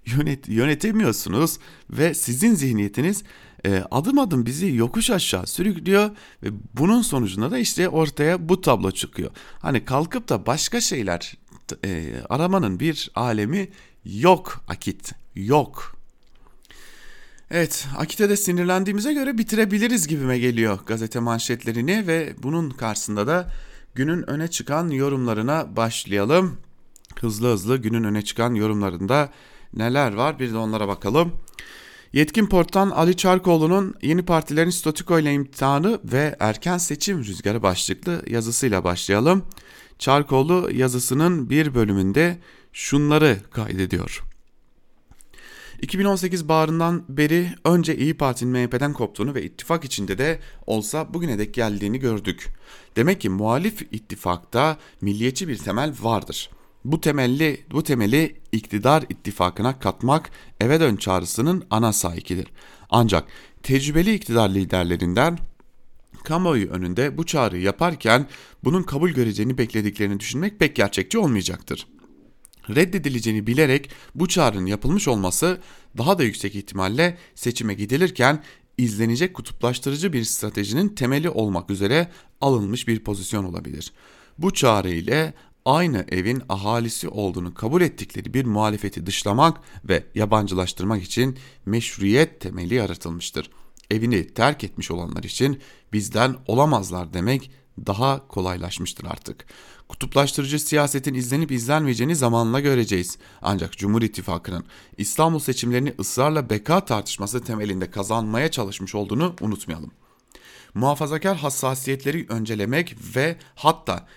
Yönet, yönetemiyorsunuz ve sizin zihniyetiniz e, adım adım bizi yokuş aşağı sürüklüyor ve bunun sonucunda da işte ortaya bu tablo çıkıyor. Hani kalkıp da başka şeyler e, aramanın bir alemi yok Akit yok. Evet Akit'e de sinirlendiğimize göre bitirebiliriz gibime geliyor gazete manşetlerini ve bunun karşısında da günün öne çıkan yorumlarına başlayalım. Hızlı hızlı günün öne çıkan yorumlarında neler var bir de onlara bakalım. Yetkin Port'tan Ali Çarkoğlu'nun yeni partilerin statüko ile imtihanı ve erken seçim rüzgarı başlıklı yazısıyla başlayalım. Çarkoğlu yazısının bir bölümünde şunları kaydediyor. 2018 baharından beri önce İyi Parti'nin MHP'den koptuğunu ve ittifak içinde de olsa bugüne dek geldiğini gördük. Demek ki muhalif ittifakta milliyetçi bir temel vardır. Bu temelli bu temeli iktidar ittifakına katmak eve dön çağrısının ana sahikidir. Ancak tecrübeli iktidar liderlerinden kamuoyu önünde bu çağrıyı yaparken bunun kabul göreceğini beklediklerini düşünmek pek gerçekçi olmayacaktır reddedileceğini bilerek bu çağrının yapılmış olması daha da yüksek ihtimalle seçime gidilirken izlenecek kutuplaştırıcı bir stratejinin temeli olmak üzere alınmış bir pozisyon olabilir. Bu çağrı ile aynı evin ahalisi olduğunu kabul ettikleri bir muhalefeti dışlamak ve yabancılaştırmak için meşruiyet temeli yaratılmıştır. Evini terk etmiş olanlar için bizden olamazlar demek daha kolaylaşmıştır artık. Kutuplaştırıcı siyasetin izlenip izlenmeyeceğini zamanla göreceğiz. Ancak Cumhur İttifakı'nın İstanbul seçimlerini ısrarla beka tartışması temelinde kazanmaya çalışmış olduğunu unutmayalım. Muhafazakar hassasiyetleri öncelemek ve hatta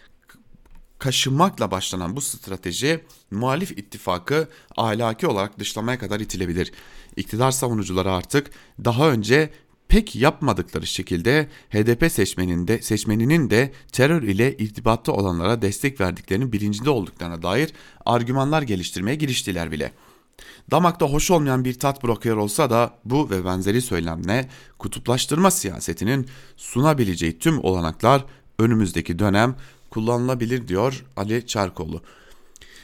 kaşınmakla başlanan bu strateji muhalif ittifakı ahlaki olarak dışlamaya kadar itilebilir. İktidar savunucuları artık daha önce pek yapmadıkları şekilde HDP seçmeninde, seçmeninin de terör ile irtibatta olanlara destek verdiklerinin bilincinde olduklarına dair argümanlar geliştirmeye giriştiler bile. Damakta hoş olmayan bir tat bırakıyor olsa da bu ve benzeri söylemle kutuplaştırma siyasetinin sunabileceği tüm olanaklar önümüzdeki dönem kullanılabilir diyor Ali Çarkoğlu.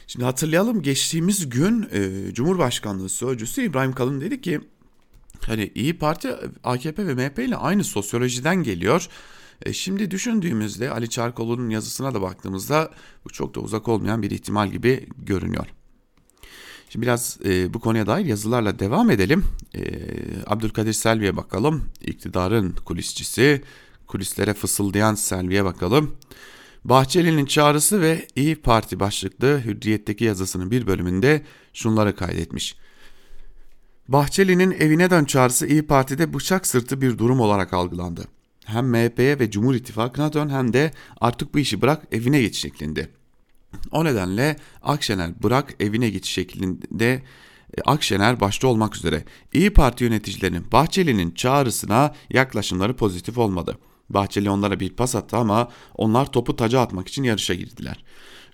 Şimdi hatırlayalım geçtiğimiz gün e, Cumhurbaşkanlığı Sözcüsü İbrahim Kalın dedi ki hani İyi Parti AKP ve MHP ile aynı sosyolojiden geliyor. E, şimdi düşündüğümüzde Ali Çarkoğlu'nun yazısına da baktığımızda bu çok da uzak olmayan bir ihtimal gibi görünüyor. Şimdi biraz e, bu konuya dair yazılarla devam edelim. E, Abdülkadir Selvi'ye bakalım. İktidarın kulisçisi, kulislere fısıldayan Selvi'ye bakalım. Bahçeli'nin çağrısı ve İyi Parti başlıklı Hürriyet'teki yazısının bir bölümünde şunları kaydetmiş. Bahçeli'nin evine dön çağrısı İyi Parti'de bıçak sırtı bir durum olarak algılandı. Hem MHP'ye ve Cumhur İttifakı'na dön hem de artık bu işi bırak evine geç şeklinde. O nedenle Akşener bırak evine git şeklinde e, Akşener başta olmak üzere İyi Parti yöneticilerinin Bahçeli'nin çağrısına yaklaşımları pozitif olmadı. Bahçeli onlara bir pas attı ama onlar topu taca atmak için yarışa girdiler.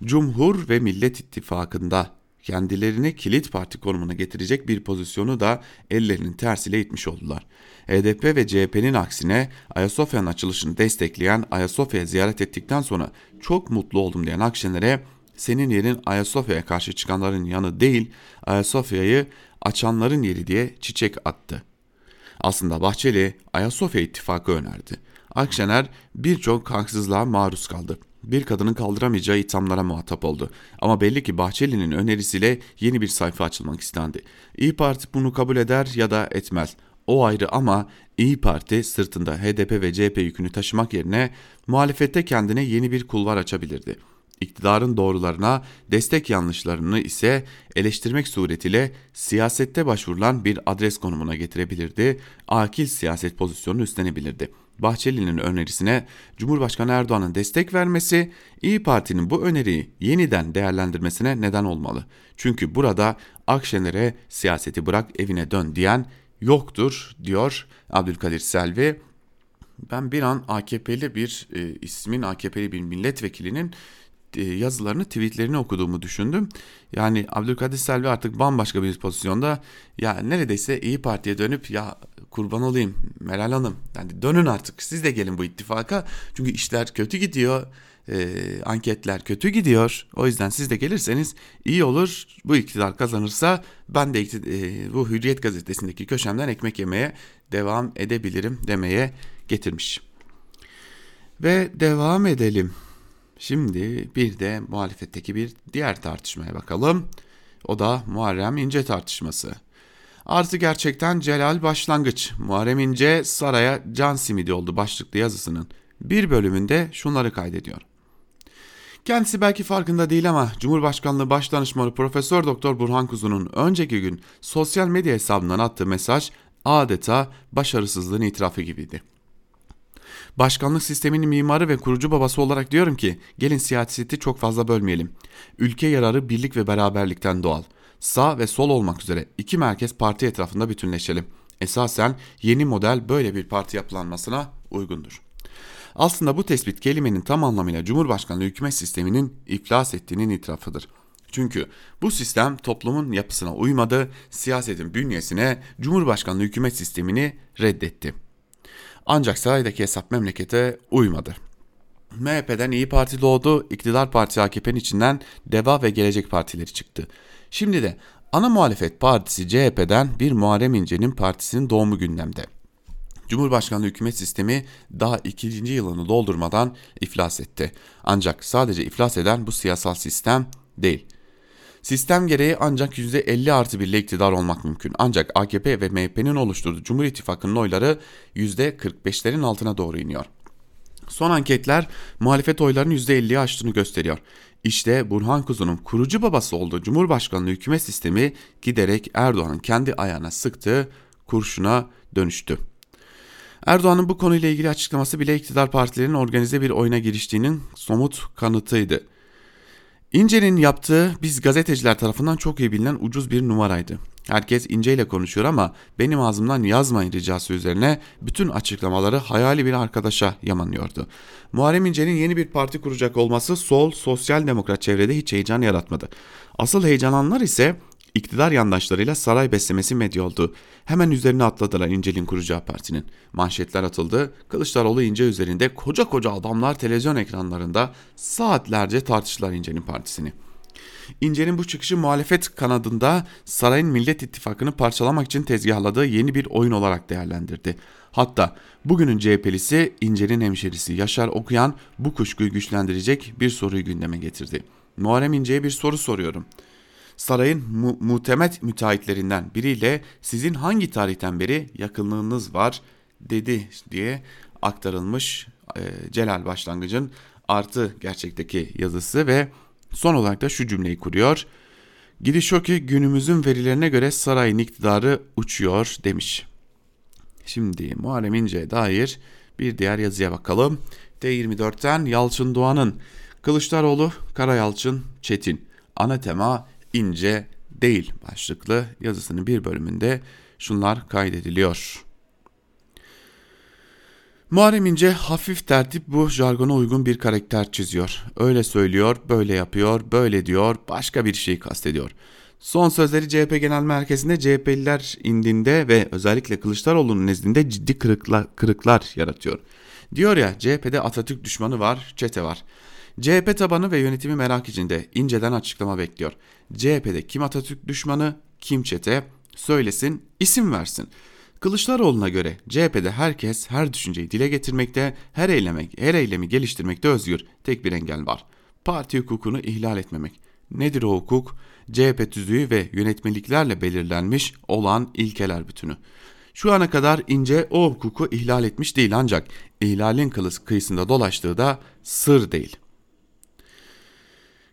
Cumhur ve Millet İttifakı'nda kendilerini kilit parti konumuna getirecek bir pozisyonu da ellerinin tersiyle itmiş oldular. HDP ve CHP'nin aksine Ayasofya'nın açılışını destekleyen Ayasofya'ya ziyaret ettikten sonra çok mutlu oldum diyen Akşener'e senin yerin Ayasofya'ya karşı çıkanların yanı değil Ayasofya'yı açanların yeri diye çiçek attı. Aslında Bahçeli Ayasofya ittifakı önerdi. Akşener birçok haksızlığa maruz kaldı. Bir kadının kaldıramayacağı ithamlara muhatap oldu. Ama belli ki Bahçeli'nin önerisiyle yeni bir sayfa açılmak istendi. İyi Parti bunu kabul eder ya da etmez. O ayrı ama İyi Parti sırtında HDP ve CHP yükünü taşımak yerine muhalefette kendine yeni bir kulvar açabilirdi. İktidarın doğrularına, destek yanlışlarını ise eleştirmek suretiyle siyasette başvurulan bir adres konumuna getirebilirdi, akil siyaset pozisyonunu üstlenebilirdi.'' Bahçeli'nin önerisine Cumhurbaşkanı Erdoğan'ın destek vermesi İyi Parti'nin bu öneriyi yeniden değerlendirmesine neden olmalı. Çünkü burada Akşener'e siyaseti bırak evine dön diyen yoktur diyor Abdülkadir Selvi. Ben bir an AKP'li bir e, ismin AKP'li bir milletvekilinin yazılarını, tweetlerini okuduğumu düşündüm. Yani Abdülkadir Selvi artık bambaşka bir pozisyonda. Ya neredeyse İyi Parti'ye dönüp ya kurban olayım Meral Hanım. Yani dönün artık siz de gelin bu ittifaka. Çünkü işler kötü gidiyor. E, anketler kötü gidiyor. O yüzden siz de gelirseniz iyi olur. Bu iktidar kazanırsa ben de e, bu Hürriyet gazetesindeki köşemden ekmek yemeye devam edebilirim demeye getirmiş. Ve devam edelim. Şimdi bir de muhalefetteki bir diğer tartışmaya bakalım. O da Muharrem İnce tartışması. Artı gerçekten Celal başlangıç. Muharrem İnce saraya can simidi oldu başlıklı yazısının bir bölümünde şunları kaydediyor. Kendisi belki farkında değil ama Cumhurbaşkanlığı Başdanışmanı Profesör Doktor Burhan Kuzu'nun önceki gün sosyal medya hesabından attığı mesaj adeta başarısızlığın itirafı gibiydi. Başkanlık sisteminin mimarı ve kurucu babası olarak diyorum ki gelin siyaseti çok fazla bölmeyelim. Ülke yararı birlik ve beraberlikten doğal. Sağ ve sol olmak üzere iki merkez parti etrafında bütünleşelim. Esasen yeni model böyle bir parti yapılanmasına uygundur. Aslında bu tespit kelimenin tam anlamıyla Cumhurbaşkanlığı hükümet sisteminin iflas ettiğinin itirafıdır. Çünkü bu sistem toplumun yapısına uymadı, siyasetin bünyesine Cumhurbaşkanlığı hükümet sistemini reddetti. Ancak saraydaki hesap memlekete uymadı. MHP'den İyi Parti doğdu, iktidar parti AKP'nin içinden Deva ve Gelecek Partileri çıktı. Şimdi de ana muhalefet partisi CHP'den bir Muharrem İnce'nin partisinin doğumu gündemde. Cumhurbaşkanlığı hükümet sistemi daha ikinci yılını doldurmadan iflas etti. Ancak sadece iflas eden bu siyasal sistem değil. Sistem gereği ancak %50 artı bir iktidar olmak mümkün. Ancak AKP ve MHP'nin oluşturduğu Cumhur İttifakı'nın oyları %45'lerin altına doğru iniyor. Son anketler muhalefet oylarının %50'yi aştığını gösteriyor. İşte Burhan Kuzu'nun kurucu babası olduğu Cumhurbaşkanlığı hükümet sistemi giderek Erdoğan'ın kendi ayağına sıktığı kurşuna dönüştü. Erdoğan'ın bu konuyla ilgili açıklaması bile iktidar partilerinin organize bir oyuna giriştiğinin somut kanıtıydı. İnce'nin yaptığı biz gazeteciler tarafından çok iyi bilinen ucuz bir numaraydı. Herkes İnce ile konuşuyor ama benim ağzımdan yazmayın ricası üzerine bütün açıklamaları hayali bir arkadaşa yamanıyordu. Muharrem İnce'nin yeni bir parti kuracak olması sol, sosyal demokrat çevrede hiç heyecan yaratmadı. Asıl heyecanlananlar ise iktidar yandaşlarıyla saray beslemesi medya oldu. Hemen üzerine atladılar İncel'in kuracağı partinin. Manşetler atıldı. Kılıçdaroğlu İnce üzerinde koca koca adamlar televizyon ekranlarında saatlerce tartıştılar İnce'nin partisini. İnce'nin bu çıkışı muhalefet kanadında sarayın Millet İttifakı'nı parçalamak için tezgahladığı yeni bir oyun olarak değerlendirdi. Hatta bugünün CHP'lisi İnce'nin hemşerisi Yaşar Okuyan bu kuşkuyu güçlendirecek bir soruyu gündeme getirdi. Muharrem İnce'ye bir soru soruyorum sarayın mu muhtemet müteahhitlerinden biriyle sizin hangi tarihten beri yakınlığınız var dedi diye aktarılmış e, Celal Başlangıç'ın artı gerçekteki yazısı ve son olarak da şu cümleyi kuruyor. Gidiş o ki günümüzün verilerine göre sarayın iktidarı uçuyor demiş. Şimdi Muharrem İnce'ye dair bir diğer yazıya bakalım. D24'ten Yalçın Doğan'ın Kılıçdaroğlu, Karayalçın, Çetin. Ana tema ince değil başlıklı yazısının bir bölümünde şunlar kaydediliyor. Muharrem İnce hafif tertip bu jargona uygun bir karakter çiziyor. Öyle söylüyor, böyle yapıyor, böyle diyor, başka bir şey kastediyor. Son sözleri CHP Genel Merkezi'nde CHP'liler indinde ve özellikle Kılıçdaroğlu'nun nezdinde ciddi kırıklar, kırıklar yaratıyor. Diyor ya CHP'de Atatürk düşmanı var, çete var. CHP tabanı ve yönetimi merak içinde inceden açıklama bekliyor. CHP'de kim Atatürk düşmanı, kim çete söylesin, isim versin. Kılıçdaroğlu'na göre CHP'de herkes her düşünceyi dile getirmekte, her eyleme, her eylemi geliştirmekte özgür. Tek bir engel var. Parti hukukunu ihlal etmemek. Nedir o hukuk? CHP tüzüğü ve yönetmeliklerle belirlenmiş olan ilkeler bütünü. Şu ana kadar ince o hukuku ihlal etmiş değil ancak ihlalin kıyısında dolaştığı da sır değil.''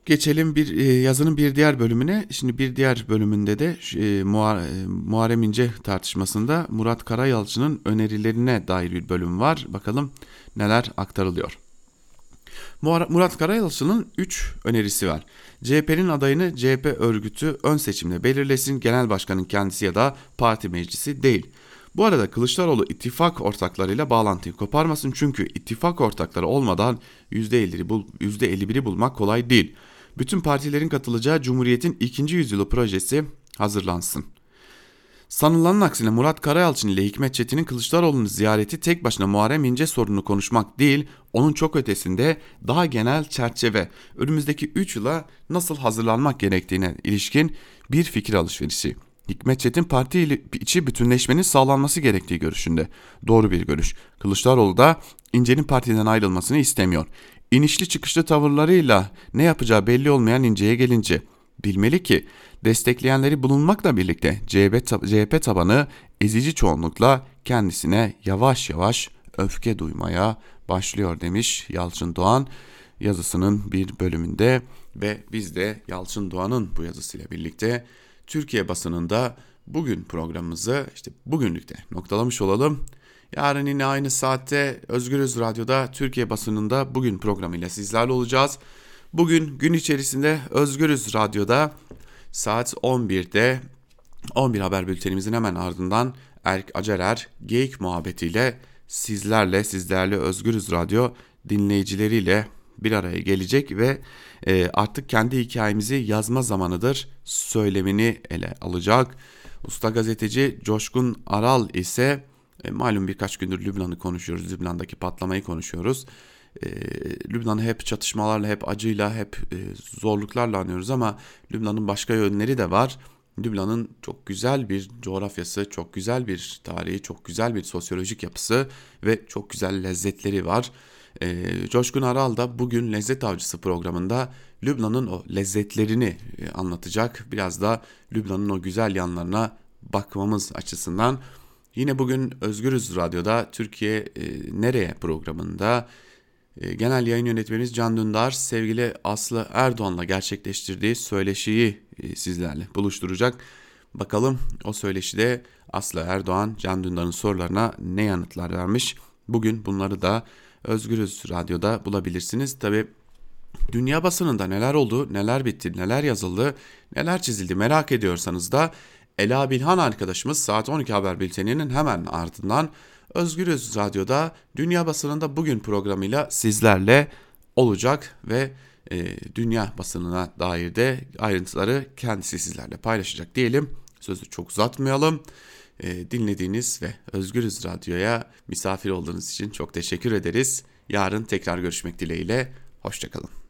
Geçelim bir e, yazının bir diğer bölümüne. Şimdi bir diğer bölümünde de e, e, Muharrem İnce tartışmasında Murat Karayalçı'nın önerilerine dair bir bölüm var. Bakalım neler aktarılıyor. Murat Karayalçı'nın 3 önerisi var. CHP'nin adayını CHP örgütü ön seçimde belirlesin, genel başkanın kendisi ya da parti meclisi değil. Bu arada Kılıçdaroğlu ittifak ortaklarıyla bağlantıyı koparmasın çünkü ittifak ortakları olmadan %51'i bul, %51'i bulmak kolay değil bütün partilerin katılacağı Cumhuriyet'in ikinci yüzyılı projesi hazırlansın. Sanılanın aksine Murat Karayalçın ile Hikmet Çetin'in Kılıçdaroğlu'nun ziyareti tek başına Muharrem İnce sorununu konuşmak değil, onun çok ötesinde daha genel çerçeve, önümüzdeki 3 yıla nasıl hazırlanmak gerektiğine ilişkin bir fikir alışverişi. Hikmet Çetin parti içi bütünleşmenin sağlanması gerektiği görüşünde. Doğru bir görüş. Kılıçdaroğlu da İnce'nin partiden ayrılmasını istemiyor inişli çıkışlı tavırlarıyla ne yapacağı belli olmayan inceye gelince bilmeli ki destekleyenleri bulunmakla birlikte CHP, CHP tabanı ezici çoğunlukla kendisine yavaş yavaş öfke duymaya başlıyor demiş Yalçın Doğan yazısının bir bölümünde ve biz de Yalçın Doğan'ın bu yazısıyla birlikte Türkiye basınında bugün programımızı işte bugünlükte noktalamış olalım. Yarın yine aynı saatte Özgürüz Radyo'da Türkiye basınında bugün programıyla sizlerle olacağız. Bugün gün içerisinde Özgürüz Radyo'da saat 11'de 11 haber bültenimizin hemen ardından Erk Acerer Geyik muhabbetiyle sizlerle sizlerle Özgürüz Radyo dinleyicileriyle bir araya gelecek ve e, artık kendi hikayemizi yazma zamanıdır söylemini ele alacak. Usta gazeteci Coşkun Aral ise e, malum birkaç gündür Lübnan'ı konuşuyoruz. Lübnan'daki patlamayı konuşuyoruz. E, Lübnan'ı hep çatışmalarla, hep acıyla, hep e, zorluklarla anıyoruz ama Lübnan'ın başka yönleri de var. Lübnan'ın çok güzel bir coğrafyası, çok güzel bir tarihi, çok güzel bir sosyolojik yapısı ve çok güzel lezzetleri var. E, Coşkun Aral da bugün Lezzet Avcısı programında Lübnan'ın o lezzetlerini e, anlatacak. Biraz da Lübnan'ın o güzel yanlarına bakmamız açısından Yine bugün Özgürüz Radyo'da Türkiye e, Nereye programında e, Genel Yayın Yönetmenimiz Can Dündar sevgili Aslı Erdoğan'la gerçekleştirdiği söyleşiyi e, sizlerle buluşturacak. Bakalım o söyleşide Aslı Erdoğan Can Dündar'ın sorularına ne yanıtlar vermiş. Bugün bunları da Özgürüz Radyo'da bulabilirsiniz. Tabi dünya basınında neler oldu, neler bitti, neler yazıldı, neler çizildi merak ediyorsanız da Ela Bilhan arkadaşımız saat 12 haber bülteninin hemen ardından Özgürüz Radyo'da Dünya Basınında Bugün programıyla sizlerle olacak ve e, dünya basınına dair de ayrıntıları kendisi sizlerle paylaşacak diyelim. Sözü çok uzatmayalım. E, dinlediğiniz ve Özgürüz Radyo'ya misafir olduğunuz için çok teşekkür ederiz. Yarın tekrar görüşmek dileğiyle. Hoşçakalın.